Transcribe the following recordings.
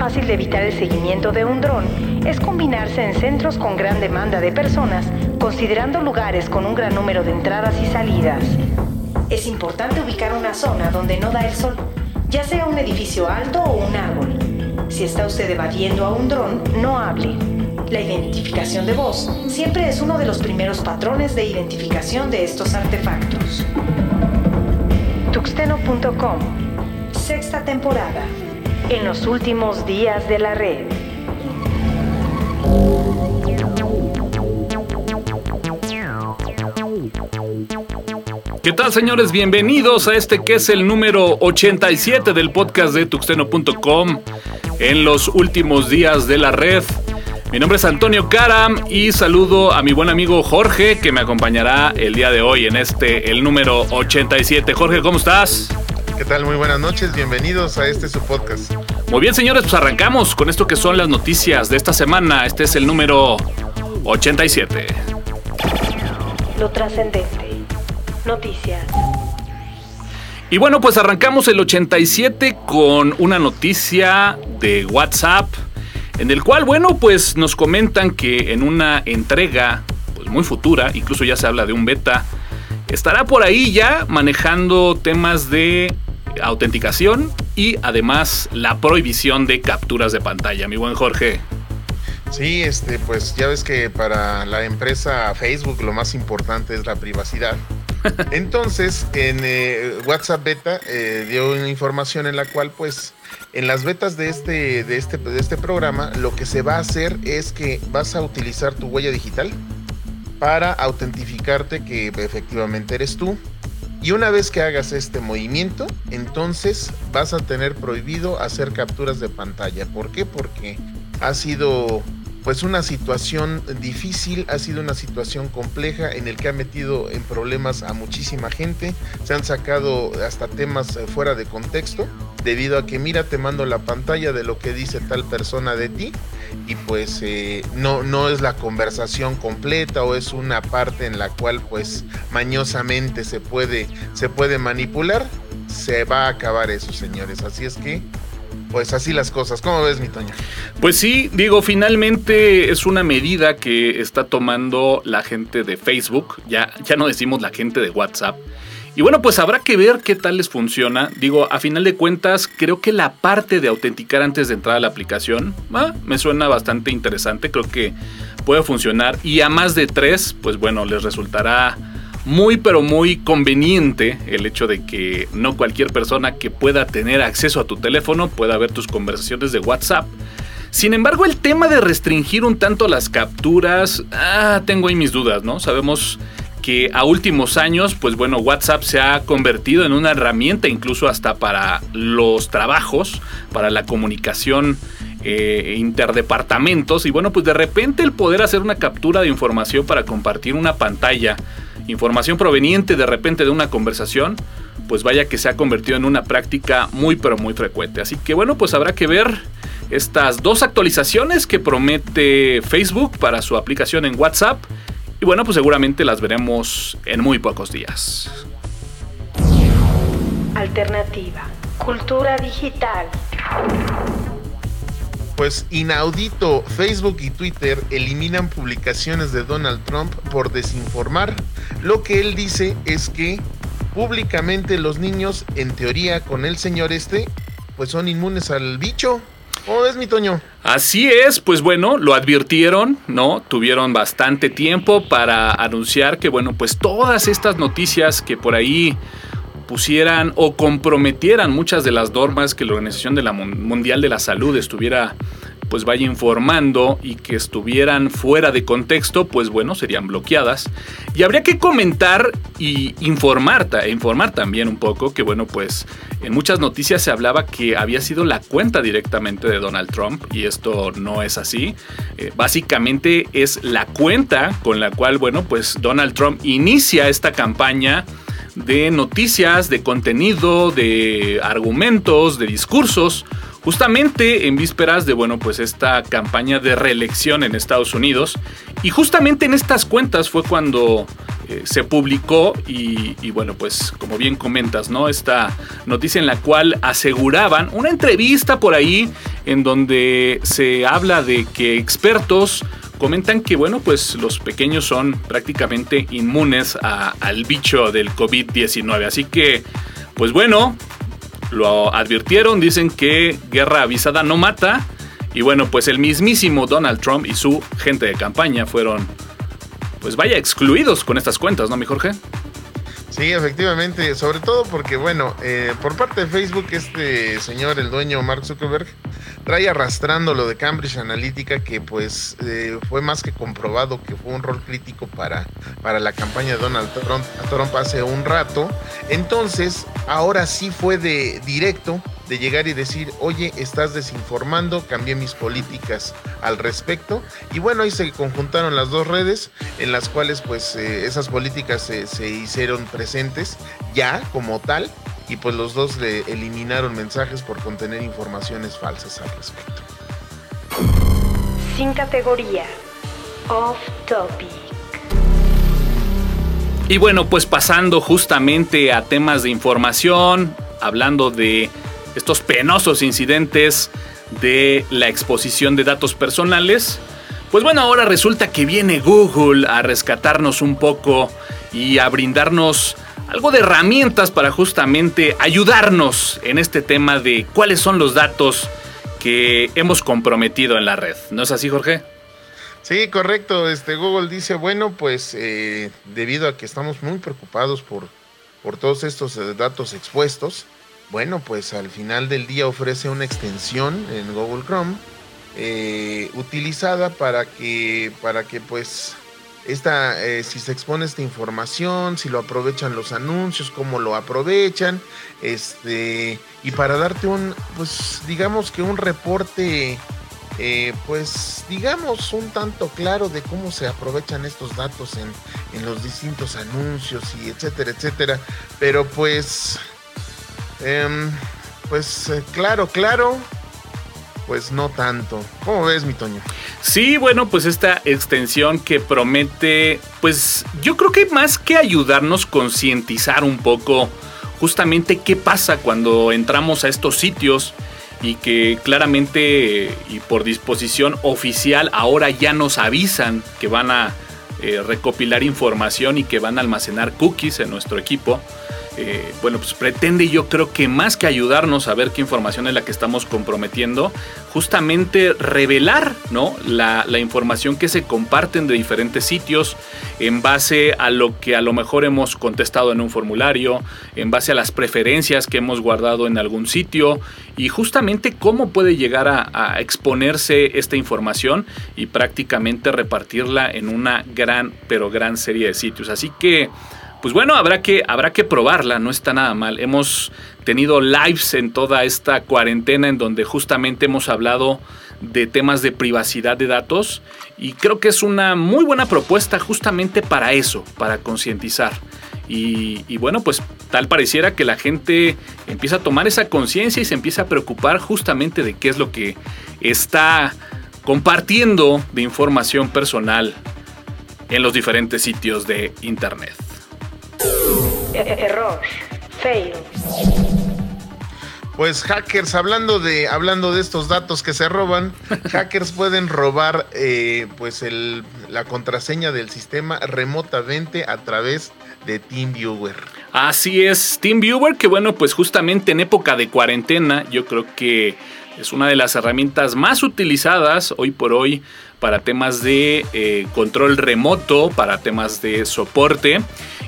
Fácil de evitar el seguimiento de un dron es combinarse en centros con gran demanda de personas, considerando lugares con un gran número de entradas y salidas. Es importante ubicar una zona donde no da el sol, ya sea un edificio alto o un árbol. Si está usted evadiendo a un dron, no hable. La identificación de voz siempre es uno de los primeros patrones de identificación de estos artefactos. Tuxteno.com Sexta temporada. En los últimos días de la red. ¿Qué tal señores? Bienvenidos a este que es el número 87 del podcast de tuxteno.com en los últimos días de la red. Mi nombre es Antonio Karam y saludo a mi buen amigo Jorge que me acompañará el día de hoy en este, el número 87. Jorge, ¿cómo estás? ¿Qué tal? Muy buenas noches, bienvenidos a este su podcast. Muy bien señores, pues arrancamos con esto que son las noticias de esta semana. Este es el número 87. Lo trascendente. Noticias. Y bueno, pues arrancamos el 87 con una noticia de WhatsApp, en el cual, bueno, pues nos comentan que en una entrega pues muy futura, incluso ya se habla de un beta, estará por ahí ya manejando temas de autenticación y además la prohibición de capturas de pantalla, mi buen Jorge. Sí, este, pues ya ves que para la empresa Facebook lo más importante es la privacidad. Entonces, en eh, WhatsApp Beta eh, dio una información en la cual, pues, en las betas de este, de, este, de este programa, lo que se va a hacer es que vas a utilizar tu huella digital para autentificarte que efectivamente eres tú. Y una vez que hagas este movimiento, entonces vas a tener prohibido hacer capturas de pantalla. ¿Por qué? Porque ha sido pues una situación difícil, ha sido una situación compleja en el que ha metido en problemas a muchísima gente, se han sacado hasta temas eh, fuera de contexto, debido a que mira, te mando la pantalla de lo que dice tal persona de ti y pues eh, no, no es la conversación completa o es una parte en la cual pues mañosamente se puede, se puede manipular, se va a acabar eso señores, así es que pues así las cosas. ¿Cómo ves, mi Toño? Pues sí, digo, finalmente es una medida que está tomando la gente de Facebook, ya, ya no decimos la gente de WhatsApp. Y bueno, pues habrá que ver qué tal les funciona. Digo, a final de cuentas, creo que la parte de autenticar antes de entrar a la aplicación ah, me suena bastante interesante. Creo que puede funcionar. Y a más de tres, pues bueno, les resultará muy pero muy conveniente el hecho de que no cualquier persona que pueda tener acceso a tu teléfono pueda ver tus conversaciones de WhatsApp. Sin embargo, el tema de restringir un tanto las capturas, ah, tengo ahí mis dudas, ¿no? Sabemos que a últimos años, pues bueno, WhatsApp se ha convertido en una herramienta incluso hasta para los trabajos, para la comunicación eh, interdepartamentos y bueno, pues de repente el poder hacer una captura de información para compartir una pantalla información proveniente de repente de una conversación, pues vaya que se ha convertido en una práctica muy pero muy frecuente. Así que bueno, pues habrá que ver estas dos actualizaciones que promete Facebook para su aplicación en WhatsApp. Y bueno, pues seguramente las veremos en muy pocos días. Alternativa. Cultura digital pues inaudito, Facebook y Twitter eliminan publicaciones de Donald Trump por desinformar. Lo que él dice es que públicamente los niños, en teoría con el señor este, pues son inmunes al bicho. ¿Cómo es mi Toño? Así es, pues bueno, lo advirtieron, ¿no? Tuvieron bastante tiempo para anunciar que, bueno, pues todas estas noticias que por ahí pusieran o comprometieran muchas de las normas que la Organización Mundial de la Salud estuviera pues vaya informando y que estuvieran fuera de contexto, pues bueno, serían bloqueadas. Y habría que comentar y informar, informar también un poco que bueno, pues en muchas noticias se hablaba que había sido la cuenta directamente de Donald Trump y esto no es así. Eh, básicamente es la cuenta con la cual, bueno, pues Donald Trump inicia esta campaña de noticias, de contenido, de argumentos, de discursos, justamente en vísperas de, bueno, pues esta campaña de reelección en Estados Unidos. Y justamente en estas cuentas fue cuando eh, se publicó y, bueno, pues como bien comentas, ¿no? Esta noticia en la cual aseguraban una entrevista por ahí en donde se habla de que expertos comentan que, bueno, pues los pequeños son prácticamente inmunes al bicho del COVID-19. Así que, pues bueno, lo advirtieron, dicen que guerra avisada no mata. Y bueno, pues el mismísimo Donald Trump y su gente de campaña fueron, pues vaya, excluidos con estas cuentas, ¿no, mi Jorge? Sí, efectivamente, sobre todo porque, bueno, eh, por parte de Facebook, este señor, el dueño Mark Zuckerberg, trae arrastrando lo de Cambridge Analytica, que pues eh, fue más que comprobado que fue un rol crítico para, para la campaña de Donald Trump, Trump hace un rato. Entonces, ahora sí fue de directo de llegar y decir, oye, estás desinformando, cambié mis políticas al respecto. Y bueno, ahí se conjuntaron las dos redes en las cuales pues eh, esas políticas se, hicieron presentes ya como tal y pues los dos le eliminaron mensajes por contener informaciones falsas al respecto. Sin categoría. Off topic. Y bueno, pues pasando justamente a temas de información, hablando de estos penosos incidentes de la exposición de datos personales. Pues bueno, ahora resulta que viene Google a rescatarnos un poco y a brindarnos algo de herramientas para justamente ayudarnos en este tema de cuáles son los datos que hemos comprometido en la red. ¿No es así, Jorge? Sí, correcto. Este Google dice, bueno, pues eh, debido a que estamos muy preocupados por, por todos estos eh, datos expuestos, bueno, pues al final del día ofrece una extensión en Google Chrome eh, utilizada para que, para que pues esta, eh, si se expone esta información, si lo aprovechan los anuncios, cómo lo aprovechan, este, y para darte un, pues digamos que un reporte, eh, pues digamos un tanto claro de cómo se aprovechan estos datos en, en los distintos anuncios y etcétera, etcétera, pero pues Em, pues eh, claro, claro. Pues no tanto. ¿Cómo ves, mi Toño? Sí, bueno, pues esta extensión que promete, pues yo creo que más que ayudarnos concientizar un poco justamente qué pasa cuando entramos a estos sitios y que claramente y por disposición oficial ahora ya nos avisan que van a eh, recopilar información y que van a almacenar cookies en nuestro equipo. Eh, bueno, pues pretende yo creo que más que ayudarnos a ver qué información es la que estamos comprometiendo, justamente revelar ¿no? la, información que se comparten de diferentes sitios en base a lo que a lo mejor hemos contestado en un formulario, en base a las preferencias que hemos guardado en algún sitio y justamente cómo puede llegar a exponerse esta información y prácticamente repartirla en una gran, pero gran serie de sitios. Así que pues bueno, habrá que, habrá que probarla, no está nada mal. Hemos tenido lives en toda esta cuarentena en donde justamente hemos hablado de temas de privacidad de datos y creo que es una muy buena propuesta justamente para eso, para concientizar. Y, y, bueno, pues tal pareciera que la gente empieza a tomar esa conciencia y se empieza a preocupar justamente de qué es lo que está compartiendo de información personal en los diferentes sitios de Internet. Error. Fail. Pues hackers, hablando de, hablando de estos datos que se roban, hackers pueden robar eh, pues el, la contraseña del sistema remotamente a través de TeamViewer. Así es, TeamViewer, que bueno, pues justamente en época de cuarentena, yo creo que es una de las herramientas más utilizadas hoy por hoy para temas de eh, control remoto, para temas de soporte.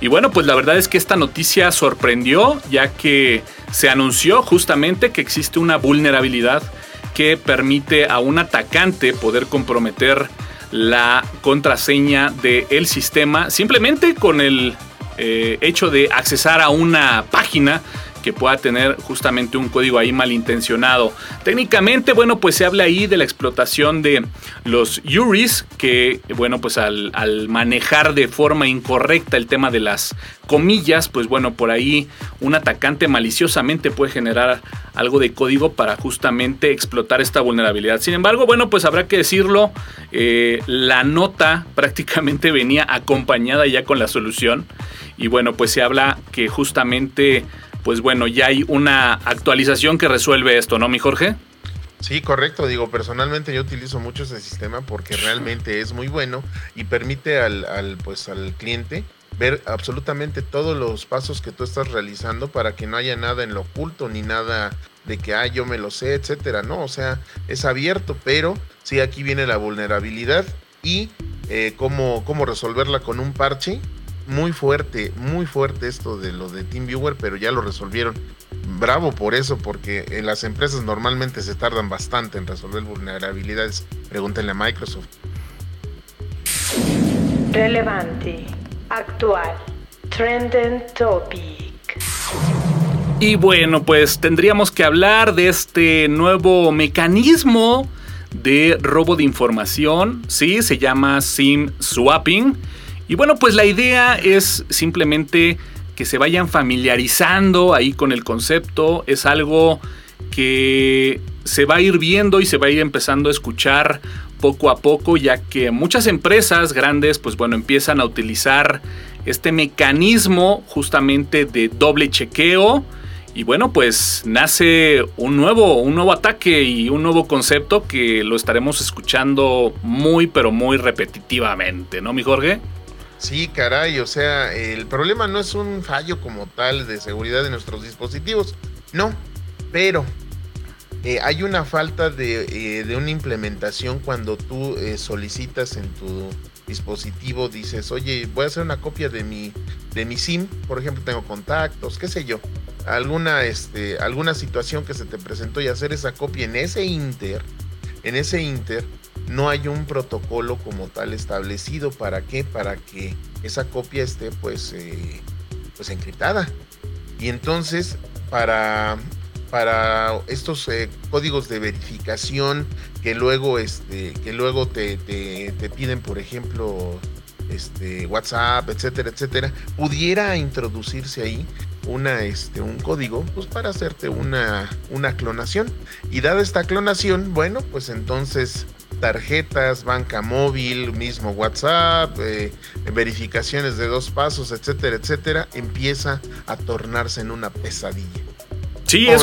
Y bueno, pues la verdad es que esta noticia sorprendió ya que se anunció justamente que existe una vulnerabilidad que permite a un atacante poder comprometer la contraseña del sistema simplemente con el eh, hecho de accesar a una página que pueda tener justamente un código ahí malintencionado. Técnicamente, bueno, pues se habla ahí de la explotación de los URIs, que, bueno, pues al, manejar de forma incorrecta el tema de las comillas, pues bueno, por ahí un atacante maliciosamente puede generar algo de código para justamente explotar esta vulnerabilidad. Sin embargo, bueno, pues habrá que decirlo, eh, la nota prácticamente venía acompañada ya con la solución. Y bueno, pues se habla que justamente pues bueno, ya hay una actualización que resuelve esto, ¿no, mi Jorge? Sí, correcto. Digo, personalmente yo utilizo mucho ese sistema porque realmente es muy bueno y permite al, al, pues, al cliente ver absolutamente todos los pasos que tú estás realizando para que no haya nada en lo oculto ni nada de que, ah, yo me lo sé, etcétera. No, o sea, es abierto, pero sí, aquí viene la vulnerabilidad y eh, cómo, cómo resolverla con un parche. Muy fuerte, muy fuerte esto de lo de TeamViewer, pero ya lo resolvieron. Bravo por eso, porque en las empresas normalmente se tardan bastante en resolver vulnerabilidades. Pregúntenle a Microsoft. Relevante, actual, trending topic. Y bueno, pues tendríamos que hablar de este nuevo mecanismo de robo de información, ¿sí? Se llama SIM swapping. Y bueno, pues la idea es simplemente que se vayan familiarizando ahí con el concepto. Es algo que se va a ir viendo y se va a ir empezando a escuchar poco a poco, ya que muchas empresas grandes, pues bueno, empiezan a utilizar este mecanismo justamente de doble chequeo y bueno, pues nace un nuevo, un nuevo ataque y un nuevo concepto que lo estaremos escuchando muy, pero muy repetitivamente, ¿no, mi Jorge? Sí, caray, o sea, el problema no es un fallo como tal de seguridad de nuestros dispositivos, no, pero eh, hay una falta de, eh, una implementación cuando tú eh, solicitas en tu dispositivo, dices, oye, voy a hacer una copia de mi, de mi SIM, por ejemplo, tengo contactos, qué sé yo, alguna, este, alguna situación que se te presentó y hacer esa copia en ese inter, en ese inter, no hay un protocolo como tal establecido. ¿Para qué? Para que esa copia esté pues, eh, pues encriptada. Y entonces, para, para estos eh, códigos de verificación que luego, este, que luego te, te, te piden, por ejemplo, este, WhatsApp, etcétera, etcétera, pudiera introducirse ahí una, este, un código pues para hacerte una, una clonación. Y dada esta clonación, bueno, pues entonces tarjetas, banca móvil, mismo WhatsApp, eh, verificaciones de dos pasos, etcétera, etcétera, empieza a tornarse en una pesadilla. Sí, es,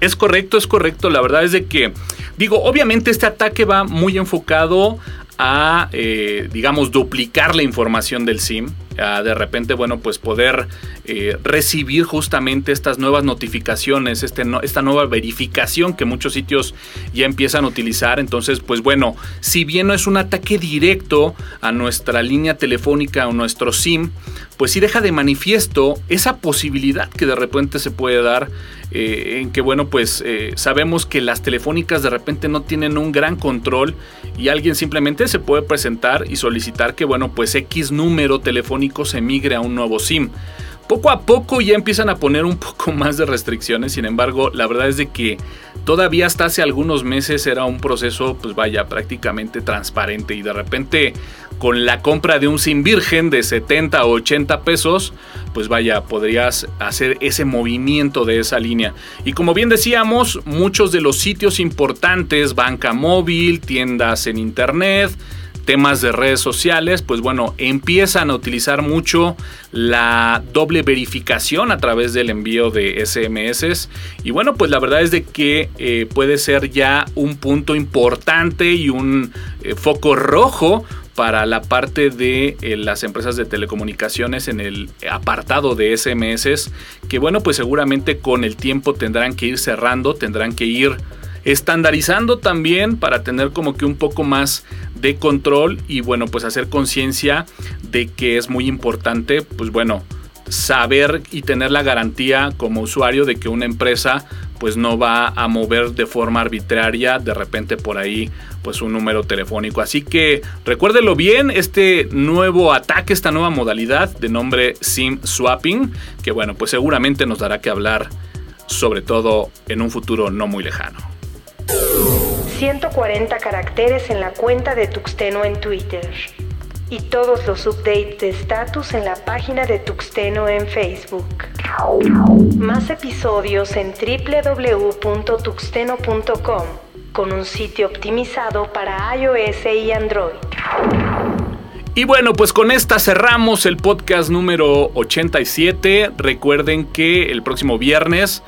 es correcto, es correcto. La verdad es de que, digo, obviamente este ataque va muy enfocado a, eh, digamos, duplicar la información del SIM. De repente, bueno, pues poder eh, recibir justamente estas nuevas notificaciones, este esta nueva verificación que muchos sitios ya empiezan a utilizar. Entonces, pues bueno, si bien no es un ataque directo a nuestra línea telefónica o nuestro SIM, pues sí deja de manifiesto esa posibilidad que de repente se puede dar eh, en que, bueno, pues sabemos que las telefónicas de repente no tienen un gran control y alguien simplemente se puede presentar y solicitar que, bueno, pues X número telefónico se migre a un nuevo SIM. Poco a poco ya empiezan a poner un poco más de restricciones, sin embargo, la verdad es de que todavía hasta hace algunos meses era un proceso, pues vaya, prácticamente transparente y de repente con la compra de un SIM virgen de 70 o 80 pesos, pues vaya, podrías hacer ese movimiento de esa línea. Y como bien decíamos, muchos de los sitios importantes, banca móvil, tiendas en internet, temas de redes sociales, pues bueno, empiezan a utilizar mucho la doble verificación a través del envío de SMS. Y bueno, pues la verdad es de que eh, puede ser ya un punto importante y un eh, foco rojo para la parte de eh, las empresas de telecomunicaciones en el apartado de SMS, que bueno, pues seguramente con el tiempo tendrán que ir cerrando, tendrán que ir estandarizando también para tener como que un poco más de control y bueno, pues hacer conciencia de que es muy importante, pues bueno, saber y tener la garantía como usuario de que una empresa pues no va a mover de forma arbitraria de repente por ahí pues un número telefónico. Así que recuérdelo bien, este nuevo ataque, esta nueva modalidad de nombre SIM swapping, que bueno, pues seguramente nos dará que hablar sobre todo en un futuro no muy lejano. 140 caracteres en la cuenta de Tuxteno en Twitter. Y todos los updates de estatus en la página de Tuxteno en Facebook. Más episodios en www.tuxteno.com con un sitio optimizado para iOS y Android. Y bueno, pues con esta cerramos el podcast número 87. Recuerden que el próximo viernes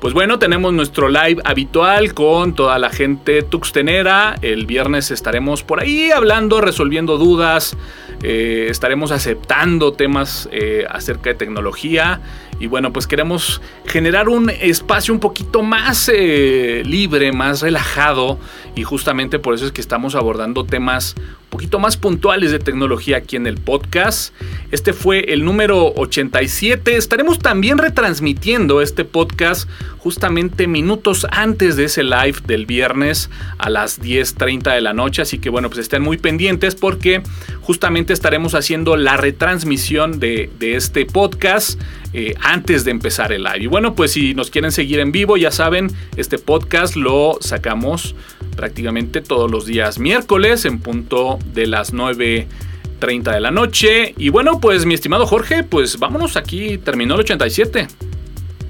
Pues bueno, tenemos nuestro live habitual con toda la gente tuxtenera. El viernes estaremos por ahí hablando, resolviendo dudas. Eh, estaremos aceptando temas eh, acerca de tecnología. Y bueno, pues queremos generar un espacio un poquito más eh, libre, más relajado. Y justamente por eso es que estamos abordando temas poquito más puntuales de tecnología aquí en el podcast. Este fue el número 87. Estaremos también retransmitiendo este podcast justamente minutos antes de ese live del viernes a las 10.30 de la noche. Así que bueno, pues estén muy pendientes porque justamente estaremos haciendo la retransmisión de, este podcast eh, antes de empezar el live. Y bueno, pues si nos quieren seguir en vivo, ya saben, este podcast lo sacamos prácticamente todos los días miércoles en punto de las 9.30 de la noche. Y bueno, pues mi estimado Jorge, pues vámonos aquí, terminó el 87.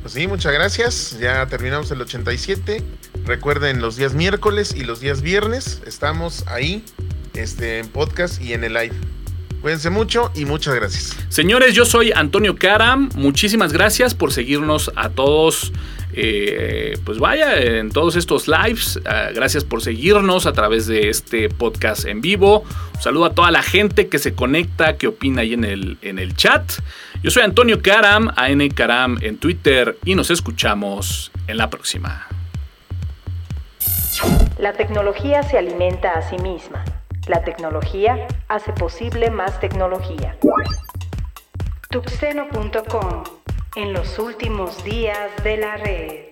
Pues sí, muchas gracias. Ya terminamos el 87. Recuerden los días miércoles y los días viernes. Estamos ahí este, en podcast y en el live. Cuídense mucho y muchas gracias. Señores, yo soy Antonio Karam. Muchísimas gracias por seguirnos a todos. Eh, pues vaya, en todos estos lives. Ah, gracias por seguirnos a través de este podcast en vivo. Un saludo a toda la gente que se conecta, que opina ahí en el, en el chat. Yo soy Antonio Karam, AN Karam en Twitter y nos escuchamos en la próxima. La tecnología se alimenta a sí misma. La tecnología hace posible más tecnología. Tuxeno.com En los últimos días de la red.